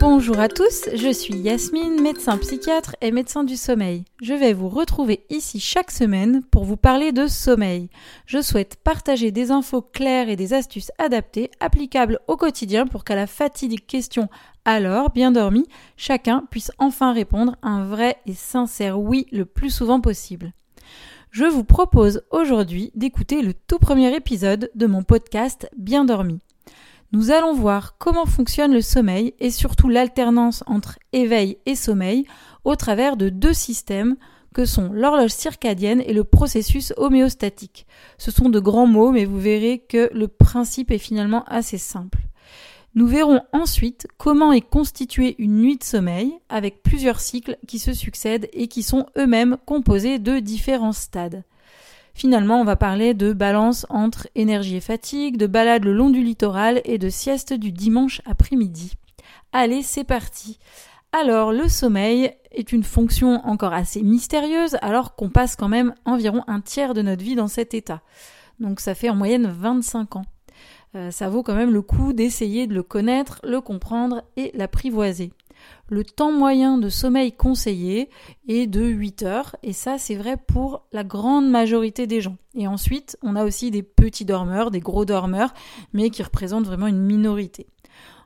Bonjour à tous, je suis Yasmine, médecin psychiatre et médecin du sommeil. Je vais vous retrouver ici chaque semaine pour vous parler de sommeil. Je souhaite partager des infos claires et des astuces adaptées, applicables au quotidien pour qu'à la fatidique question alors, bien dormi, chacun puisse enfin répondre un vrai et sincère oui le plus souvent possible. Je vous propose aujourd'hui d'écouter le tout premier épisode de mon podcast Bien dormi. Nous allons voir comment fonctionne le sommeil et surtout l'alternance entre éveil et sommeil au travers de deux systèmes que sont l'horloge circadienne et le processus homéostatique. Ce sont de grands mots, mais vous verrez que le principe est finalement assez simple. Nous verrons ensuite comment est constituée une nuit de sommeil avec plusieurs cycles qui se succèdent et qui sont eux-mêmes composés de différents stades. Finalement, on va parler de balance entre énergie et fatigue, de balade le long du littoral et de sieste du dimanche après-midi. Allez, c'est parti. Alors, le sommeil est une fonction encore assez mystérieuse alors qu'on passe quand même environ un tiers de notre vie dans cet état. Donc ça fait en moyenne 25 ans. Euh, ça vaut quand même le coup d'essayer de le connaître, le comprendre et l'apprivoiser. Le temps moyen de sommeil conseillé est de 8 heures, et ça c'est vrai pour la grande majorité des gens. Et ensuite, on a aussi des petits dormeurs, des gros dormeurs, mais qui représentent vraiment une minorité.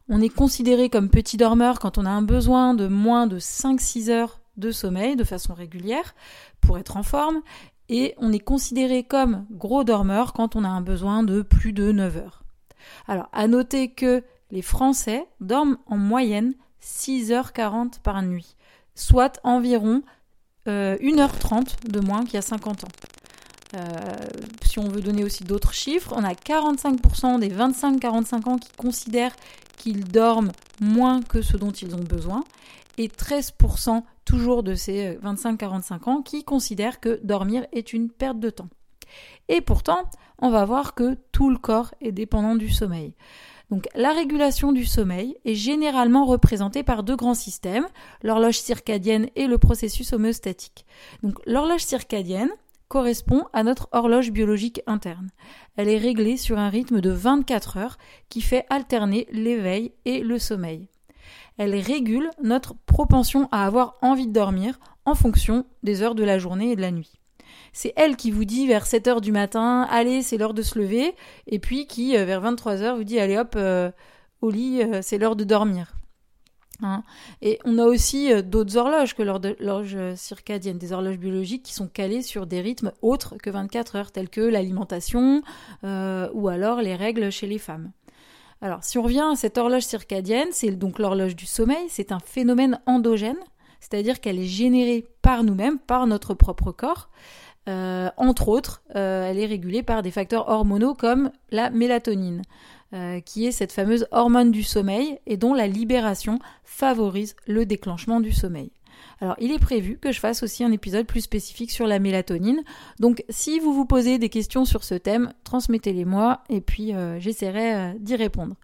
On est considéré comme petit dormeur quand on a un besoin de moins de 5-6 heures de sommeil de façon régulière pour être en forme, et on est considéré comme gros dormeur quand on a un besoin de plus de 9 heures. Alors, à noter que les Français dorment en moyenne 6h40 par nuit, soit environ 1h30 euh, de moins qu'il y a 50 ans. Euh, si on veut donner aussi d'autres chiffres, on a 45% des 25-45 ans qui considèrent qu'ils dorment moins que ce dont ils ont besoin, et 13% toujours de ces 25-45 euh, ans qui considèrent que dormir est une perte de temps. Et pourtant, on va voir que tout le corps est dépendant du sommeil. Donc la régulation du sommeil est généralement représentée par deux grands systèmes, l'horloge circadienne et le processus homéostatique. Donc l'horloge circadienne correspond à notre horloge biologique interne. Elle est réglée sur un rythme de 24 heures qui fait alterner l'éveil et le sommeil. Elle régule notre propension à avoir envie de dormir en fonction des heures de la journée et de la nuit c'est elle qui vous dit vers 7 heures du matin, allez, c'est l'heure de se lever, et puis qui, euh, vers 23 heures, vous dit, allez hop, euh, au lit, euh, c'est l'heure de dormir. Hein. et on a aussi d'autres horloges que l'horloge circadienne, des horloges biologiques qui sont calées sur des rythmes autres que 24 heures, tels que l'alimentation ou alors les règles chez les femmes. Alors, si on revient à cette horloge circadienne, c'est donc l'horloge du sommeil, c'est un phénomène endogène, c'est-à-dire qu'elle est générée par nous-mêmes, par notre propre corps. Euh, entre autres, euh, elle est régulée par des facteurs hormonaux comme la mélatonine, euh, qui est cette fameuse hormone du sommeil et dont la libération favorise le déclenchement du sommeil. Alors, il est prévu que je fasse aussi un épisode plus spécifique sur la mélatonine. Donc, si vous vous posez des questions sur ce thème, transmettez-les moi et puis j'essaierai d'y répondre.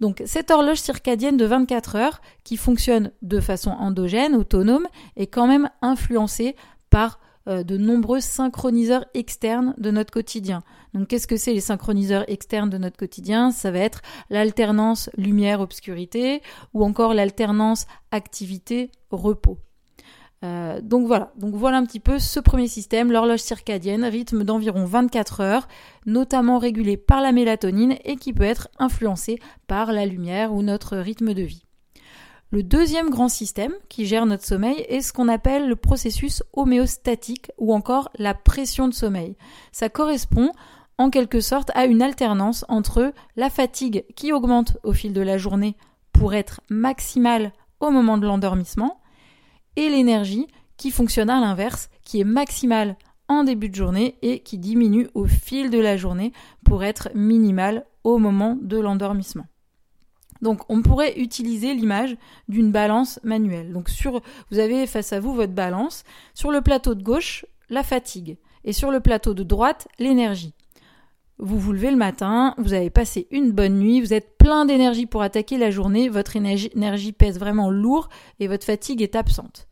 Donc, cette horloge circadienne de 24 heures, qui fonctionne de façon endogène, autonome, est quand même influencée par euh, de nombreux synchroniseurs externes de notre quotidien. Donc qu'est-ce que c'est les synchroniseurs externes de notre quotidien? Ça va être l'alternance lumière-obscurité ou encore l'alternance activité-repos. Euh, donc voilà, donc voilà un petit peu ce premier système, l'horloge circadienne, rythme d'environ 24 heures, notamment régulé par la mélatonine et qui peut être influencé par la lumière ou notre rythme de vie. Le deuxième grand système qui gère notre sommeil est ce qu'on appelle le processus homéostatique ou encore la pression de sommeil. Ça correspond en quelque sorte à une alternance entre la fatigue qui augmente au fil de la journée pour être maximale au moment de l'endormissement et l'énergie qui fonctionne à l'inverse, qui est maximale en début de journée et qui diminue au fil de la journée pour être minimale au moment de l'endormissement. Donc on pourrait utiliser l'image d'une balance manuelle. Donc sur vous avez face à vous votre balance, sur le plateau de gauche, la fatigue et sur le plateau de droite, l'énergie. Vous vous levez le matin, vous avez passé une bonne nuit, vous êtes plein d'énergie pour attaquer la journée, votre énergie, pèse vraiment lourd et votre fatigue est absente.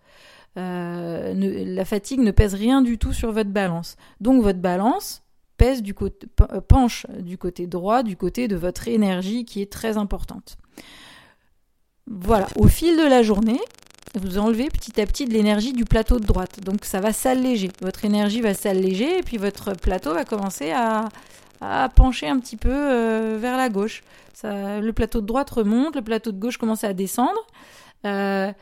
Euh, la fatigue ne pèse rien du tout sur votre balance. Donc votre balance, pèse du côté, penche du côté droit, du côté de votre énergie qui est très importante. Voilà, au fil de la journée, vous enlevez petit à petit de l'énergie du plateau de droite. Donc ça va s'alléger. Votre énergie va s'alléger et puis votre plateau va commencer à, pencher un petit peu euh, vers la gauche. le plateau de droite remonte, le plateau de gauche commence à descendre. Euh,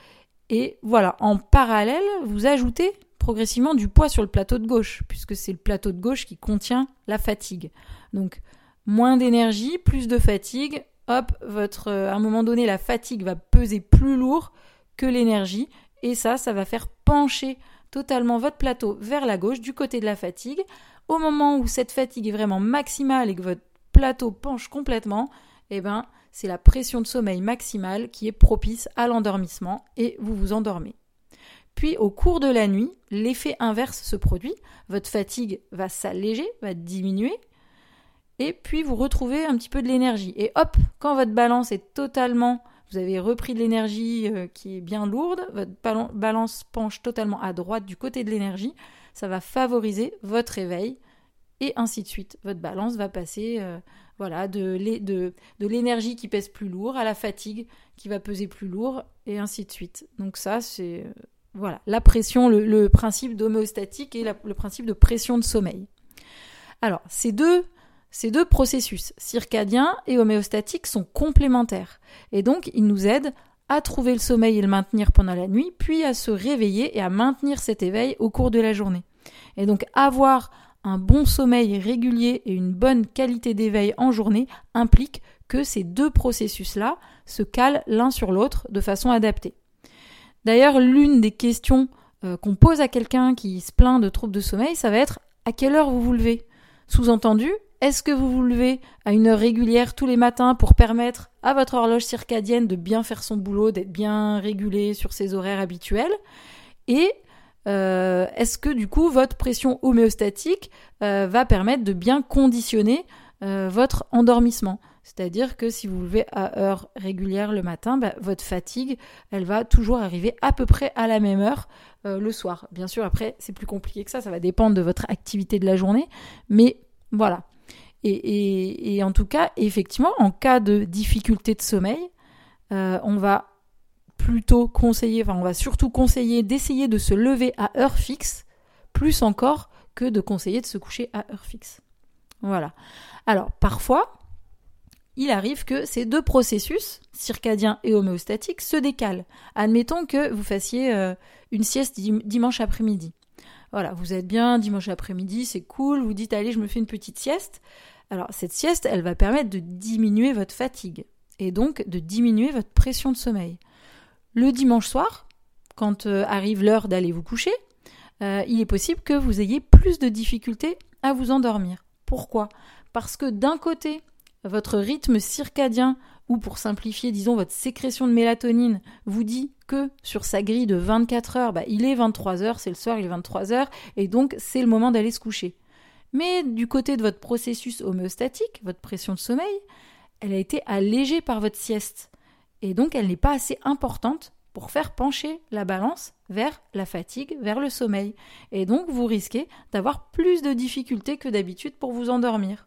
et voilà, en parallèle, vous ajoutez progressivement du poids sur le plateau de gauche, puisque c'est le plateau de gauche qui contient la fatigue. Donc moins d'énergie, plus de fatigue, hop, votre, à un moment donné, la fatigue va peser plus lourd que l'énergie. Et ça, ça va faire pencher totalement votre plateau vers la gauche du côté de la fatigue. Au moment où cette fatigue est vraiment maximale et que votre plateau penche complètement, eh ben, c'est la pression de sommeil maximale qui est propice à l'endormissement et vous vous endormez. Puis au cours de la nuit, l'effet inverse se produit, votre fatigue va s'alléger, va diminuer, et puis vous retrouvez un petit peu de l'énergie. Et hop, quand votre balance est totalement vous avez repris de l'énergie euh, qui est bien lourde, votre balance penche totalement à droite du côté de l'énergie, ça va favoriser votre réveil et ainsi de suite. Votre balance va passer euh, voilà, de, l'énergie qui pèse plus lourd à la fatigue qui va peser plus lourd et ainsi de suite. Donc ça, c'est euh, voilà la pression, le, principe d'homéostatique et le principe de pression de sommeil. Alors, ces deux ces deux processus, circadien et homéostatique, sont complémentaires et donc ils nous aident à trouver le sommeil et le maintenir pendant la nuit, puis à se réveiller et à maintenir cet éveil au cours de la journée. Et donc avoir un bon sommeil régulier et une bonne qualité d'éveil en journée implique que ces deux processus-là se calent l'un sur l'autre de façon adaptée. D'ailleurs, l'une des questions euh, qu'on pose à quelqu'un qui se plaint de troubles de sommeil, ça va être à quelle heure vous vous levez? Sous-entendu, est-ce que vous vous levez à une heure régulière tous les matins pour permettre à votre horloge circadienne de bien faire son boulot, d'être bien régulée sur ses horaires habituels Et euh, est-ce que du coup votre pression homéostatique euh, va permettre de bien conditionner euh, votre endormissement? C'est-à-dire que si vous levez à heure régulière le matin, bah, votre fatigue, elle va toujours arriver à peu près à la même heure le soir. Bien sûr, après, c'est plus compliqué que ça, ça va dépendre de votre activité de la journée, mais voilà. Et, en tout cas, effectivement, en cas de difficulté de sommeil, euh, on va plutôt conseiller, enfin on va surtout conseiller d'essayer de se lever à heure fixe, plus encore que de conseiller de se coucher à heure fixe. Voilà. Alors parfois, il arrive que ces deux processus, circadien et homéostatique, se décalent. Admettons que vous fassiez euh, une sieste dimanche après-midi. Voilà, vous êtes bien dimanche après-midi, c'est cool, vous dites allez, je me fais une petite sieste. Alors cette sieste, elle va permettre de diminuer votre fatigue et donc de diminuer votre pression de sommeil. Le dimanche soir, quand euh, arrive l'heure d'aller vous coucher, euh, il est possible que vous ayez plus de difficultés à vous endormir. Pourquoi? Parce que d'un côté, votre rythme circadien, ou pour simplifier, disons, votre sécrétion de mélatonine, vous dit que sur sa grille de 24 heures, bah, il est 23 heures, c'est le soir, il est 23 heures, et donc c'est le moment d'aller se coucher. Mais du côté de votre processus homéostatique, votre pression de sommeil, elle a été allégée par votre sieste. Et donc elle n'est pas assez importante pour faire pencher la balance vers la fatigue, vers le sommeil. Et donc vous risquez d'avoir plus de difficultés que d'habitude pour vous endormir.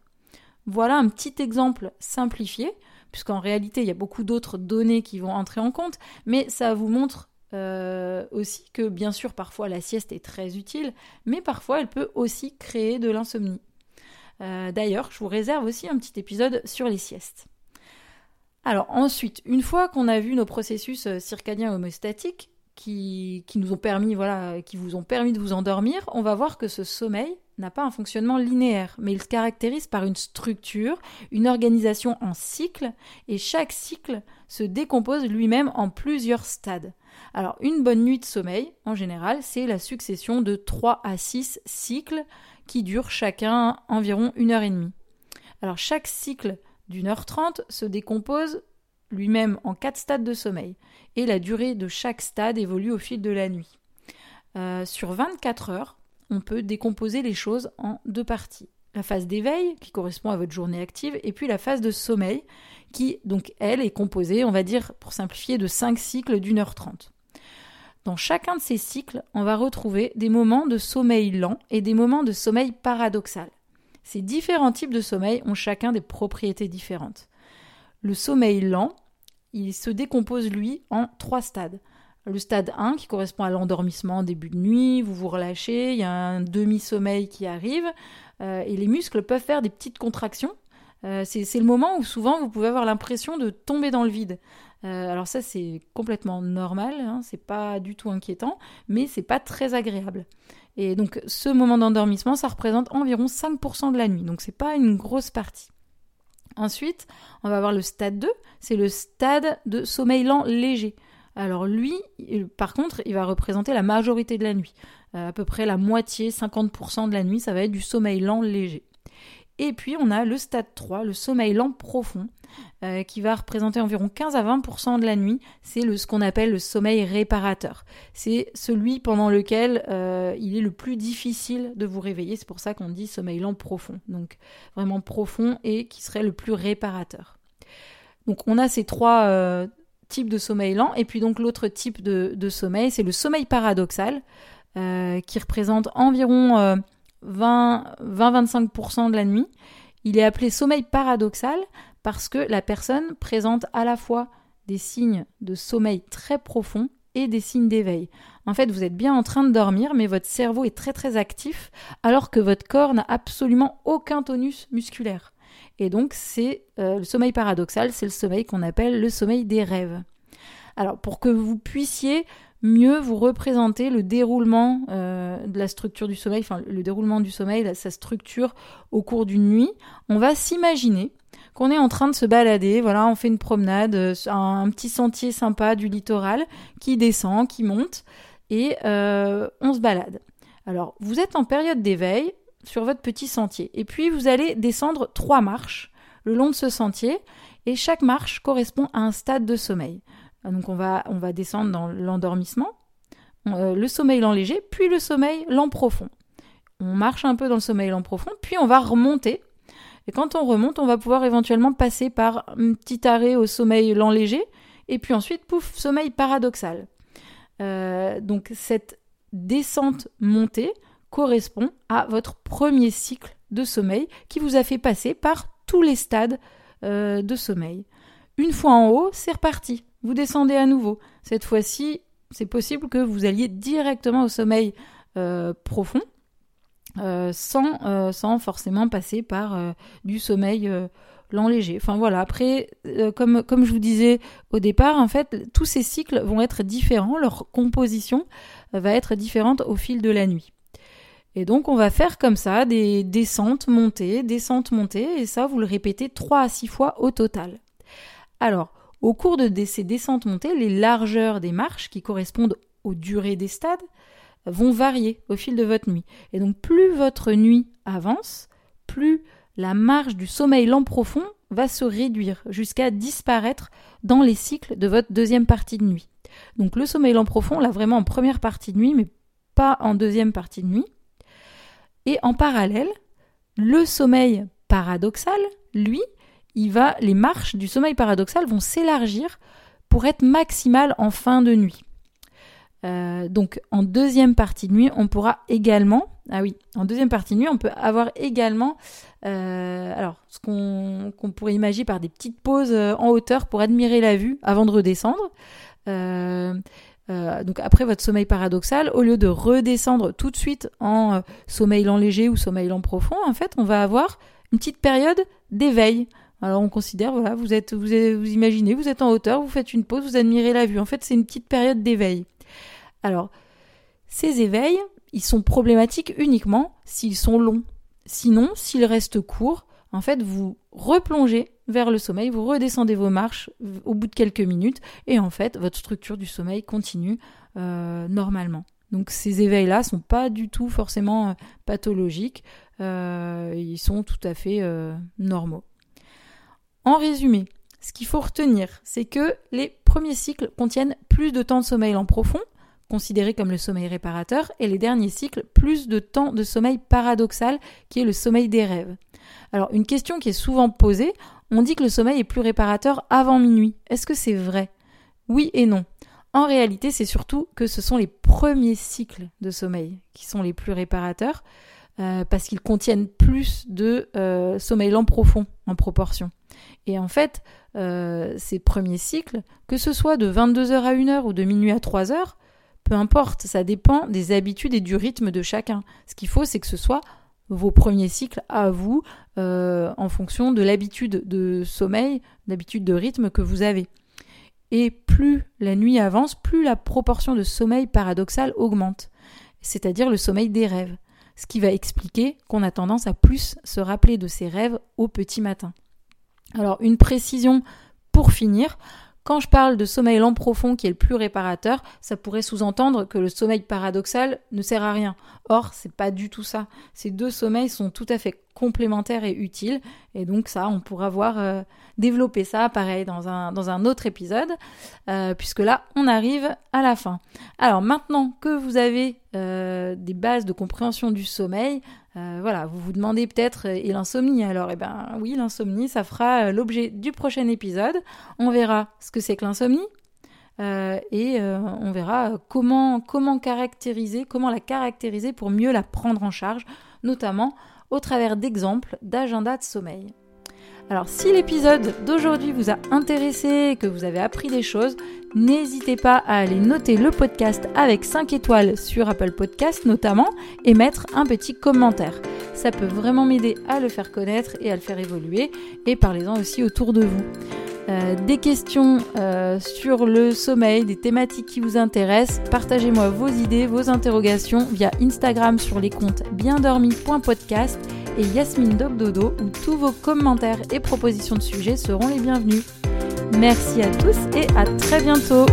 Voilà un petit exemple simplifié, puisqu'en réalité il y a beaucoup d'autres données qui vont entrer en compte, mais ça vous montre euh, aussi que bien sûr parfois la sieste est très utile, mais parfois elle peut aussi créer de l'insomnie. Euh, d'ailleurs, je vous réserve aussi un petit épisode sur les siestes. Alors ensuite, une fois qu'on a vu nos processus euh, circadiens homostatiques qui, qui, nous ont permis, voilà, qui vous ont permis de vous endormir, on va voir que ce sommeil n'a pas un fonctionnement linéaire, mais il se caractérise par une structure, une organisation en cycles, et chaque cycle se décompose lui-même en plusieurs stades. Alors, une bonne nuit de sommeil, en général, c'est la succession de 3 à 6 cycles qui durent chacun environ une heure et demie. Alors, chaque cycle d'une heure trente se décompose lui-même en quatre stades de sommeil, et la durée de chaque stade évolue au fil de la nuit. Euh, sur 24 heures, on peut décomposer les choses en deux parties. La phase d'éveil, qui correspond à votre journée active, et puis la phase de sommeil, qui, donc, elle, est composée, on va dire, pour simplifier, de cinq cycles d'une heure trente. Dans chacun de ces cycles, on va retrouver des moments de sommeil lent et des moments de sommeil paradoxal. Ces différents types de sommeil ont chacun des propriétés différentes. Le sommeil lent, il se décompose lui en trois stades. Le stade 1 qui correspond à l'endormissement en début de nuit, vous vous relâchez, il y a un demi-sommeil qui arrive euh, et les muscles peuvent faire des petites contractions. Euh, c'est le moment où souvent vous pouvez avoir l'impression de tomber dans le vide. Euh, alors ça c'est complètement normal, hein, c'est pas du tout inquiétant, mais c'est pas très agréable. Et donc ce moment d'endormissement, ça représente environ 5% de la nuit, donc c'est pas une grosse partie. Ensuite, on va avoir le stade 2, c'est le stade de sommeil lent léger. Alors lui, par contre, il va représenter la majorité de la nuit. Euh, à peu près la moitié, 50% de la nuit, ça va être du sommeil lent léger. Et puis on a le stade 3, le sommeil lent profond, euh, qui va représenter environ 15 à 20% de la nuit. C'est ce qu'on appelle le sommeil réparateur. C'est celui pendant lequel euh, il est le plus difficile de vous réveiller. C'est pour ça qu'on dit sommeil lent profond. Donc vraiment profond et qui serait le plus réparateur. Donc on a ces trois types de sommeil lent. Et puis donc l'autre type de, sommeil, c'est le sommeil paradoxal, qui représente environ 20-25% de la nuit. Il est appelé sommeil paradoxal parce que la personne présente à la fois des signes de sommeil très profond et des signes d'éveil. En fait, vous êtes bien en train de dormir, mais votre cerveau est très très actif, alors que votre corps n'a absolument aucun tonus musculaire. Et donc, c'est euh, le sommeil paradoxal, c'est le sommeil qu'on appelle le sommeil des rêves. Alors, pour que vous puissiez mieux vous représenter le déroulement euh, de la structure du sommeil, enfin le déroulement du sommeil, sa structure au cours d'une nuit, on va s'imaginer qu'on est en train de se balader, voilà, on fait une promenade, euh, un, petit sentier sympa du littoral qui descend, qui monte, et on se balade. Alors, vous êtes en période d'éveil sur votre petit sentier, et puis vous allez descendre trois marches le long de ce sentier, et chaque marche correspond à un stade de sommeil. Donc on va, descendre dans l'endormissement, euh, le sommeil lent léger, puis le sommeil lent profond. On marche un peu dans le sommeil lent profond, puis on va remonter. Et quand on remonte, on va pouvoir éventuellement passer par un petit arrêt au sommeil lent léger, et puis ensuite, pouf, sommeil paradoxal. Euh, donc cette descente-montée correspond à votre premier cycle de sommeil qui vous a fait passer par tous les stades euh, de sommeil. Une fois en haut, c'est reparti vous descendez à nouveau. Cette fois-ci, c'est possible que vous alliez directement au sommeil euh, profond, euh, sans, sans forcément passer par du sommeil lent léger. Enfin voilà, après, comme, comme je vous disais au départ, en fait, tous ces cycles vont être différents, leur composition va être différente au fil de la nuit. Et donc on va faire comme ça des descentes, montées, descentes, montées, et ça vous le répétez 3 à 6 fois au total. Alors, au cours de ces descentes montées, les largeurs des marches, qui correspondent aux durées des stades, vont varier au fil de votre nuit. Et donc plus votre nuit avance, plus la marge du sommeil lent profond va se réduire jusqu'à disparaître dans les cycles de votre deuxième partie de nuit. Donc le sommeil lent profond, là vraiment en première partie de nuit, mais pas en deuxième partie de nuit. Et en parallèle, le sommeil paradoxal, lui, il va, les marches du sommeil paradoxal vont s'élargir pour être maximales en fin de nuit. Euh, donc en deuxième partie de nuit, on pourra également, ah oui, en deuxième partie de nuit, on peut avoir également, euh, alors ce qu'on pourrait imaginer par des petites pauses euh, en hauteur pour admirer la vue avant de redescendre. Donc après votre sommeil paradoxal, au lieu de redescendre tout de suite en sommeil lent léger ou sommeil lent profond, en fait, on va avoir une petite période d'éveil. Alors on considère, voilà, vous êtes, vous, vous imaginez, vous êtes en hauteur, vous faites une pause, vous admirez la vue. En fait, c'est une petite période d'éveil. Alors, ces éveils, ils sont problématiques uniquement s'ils sont longs. Sinon, s'ils restent courts, en fait, vous replongez vers le sommeil, vous redescendez vos marches au bout de quelques minutes, et en fait, votre structure du sommeil continue euh, normalement. Donc ces éveils-là sont pas du tout forcément euh, pathologiques, euh, ils sont tout à fait normaux. En résumé, ce qu'il faut retenir, c'est que les premiers cycles contiennent plus de temps de sommeil en profond, considéré comme le sommeil réparateur, et les derniers cycles plus de temps de sommeil paradoxal, qui est le sommeil des rêves. Alors, une question qui est souvent posée, on dit que le sommeil est plus réparateur avant minuit. Est-ce que c'est vrai? Oui et non. En réalité, c'est surtout que ce sont les premiers cycles de sommeil qui sont les plus réparateurs. parce qu'ils contiennent plus de sommeil lent profond en proportion. Et en fait, ces premiers cycles, que ce soit de 22h à 1h ou de minuit à 3h, peu importe, ça dépend des habitudes et du rythme de chacun. Ce qu'il faut, c'est que ce soit vos premiers cycles à vous euh, en fonction de l'habitude de sommeil, d'habitude de rythme que vous avez. Et plus la nuit avance, plus la proportion de sommeil paradoxal augmente, c'est-à-dire le sommeil des rêves, ce qui va expliquer qu'on a tendance à plus se rappeler de ses rêves au petit matin. Alors une précision pour finir, quand je parle de sommeil lent profond qui est le plus réparateur, ça pourrait sous-entendre que le sommeil paradoxal ne sert à rien. Or, c'est pas du tout ça. Ces deux sommeils sont tout à fait complémentaires et utiles. Et donc ça, on pourra voir euh, développer ça, pareil, dans un, dans un autre épisode, euh, puisque là, on arrive à la fin. Alors maintenant que vous avez euh, des bases de compréhension du sommeil, voilà, vous vous demandez peut-être, et l'insomnie alors Eh bien oui, l'insomnie, ça fera l'objet du prochain épisode. On verra ce que c'est que l'insomnie, et on verra comment, comment caractériser, comment la caractériser pour mieux la prendre en charge, notamment au travers d'exemples d'agenda de sommeil. Alors si l'épisode d'aujourd'hui vous a intéressé et que vous avez appris des choses, n'hésitez pas à aller noter le podcast avec 5 étoiles sur Apple Podcast notamment et mettre un petit commentaire. Ça peut vraiment m'aider à le faire connaître et à le faire évoluer et parlez-en aussi autour de vous. Euh, des questions euh, sur le sommeil, des thématiques qui vous intéressent, partagez-moi vos idées, vos interrogations via Instagram sur les comptes biendormi.podcast et Yasmine Dogdodo où tous vos commentaires et propositions de sujets seront les bienvenus. Merci à tous et à très bientôt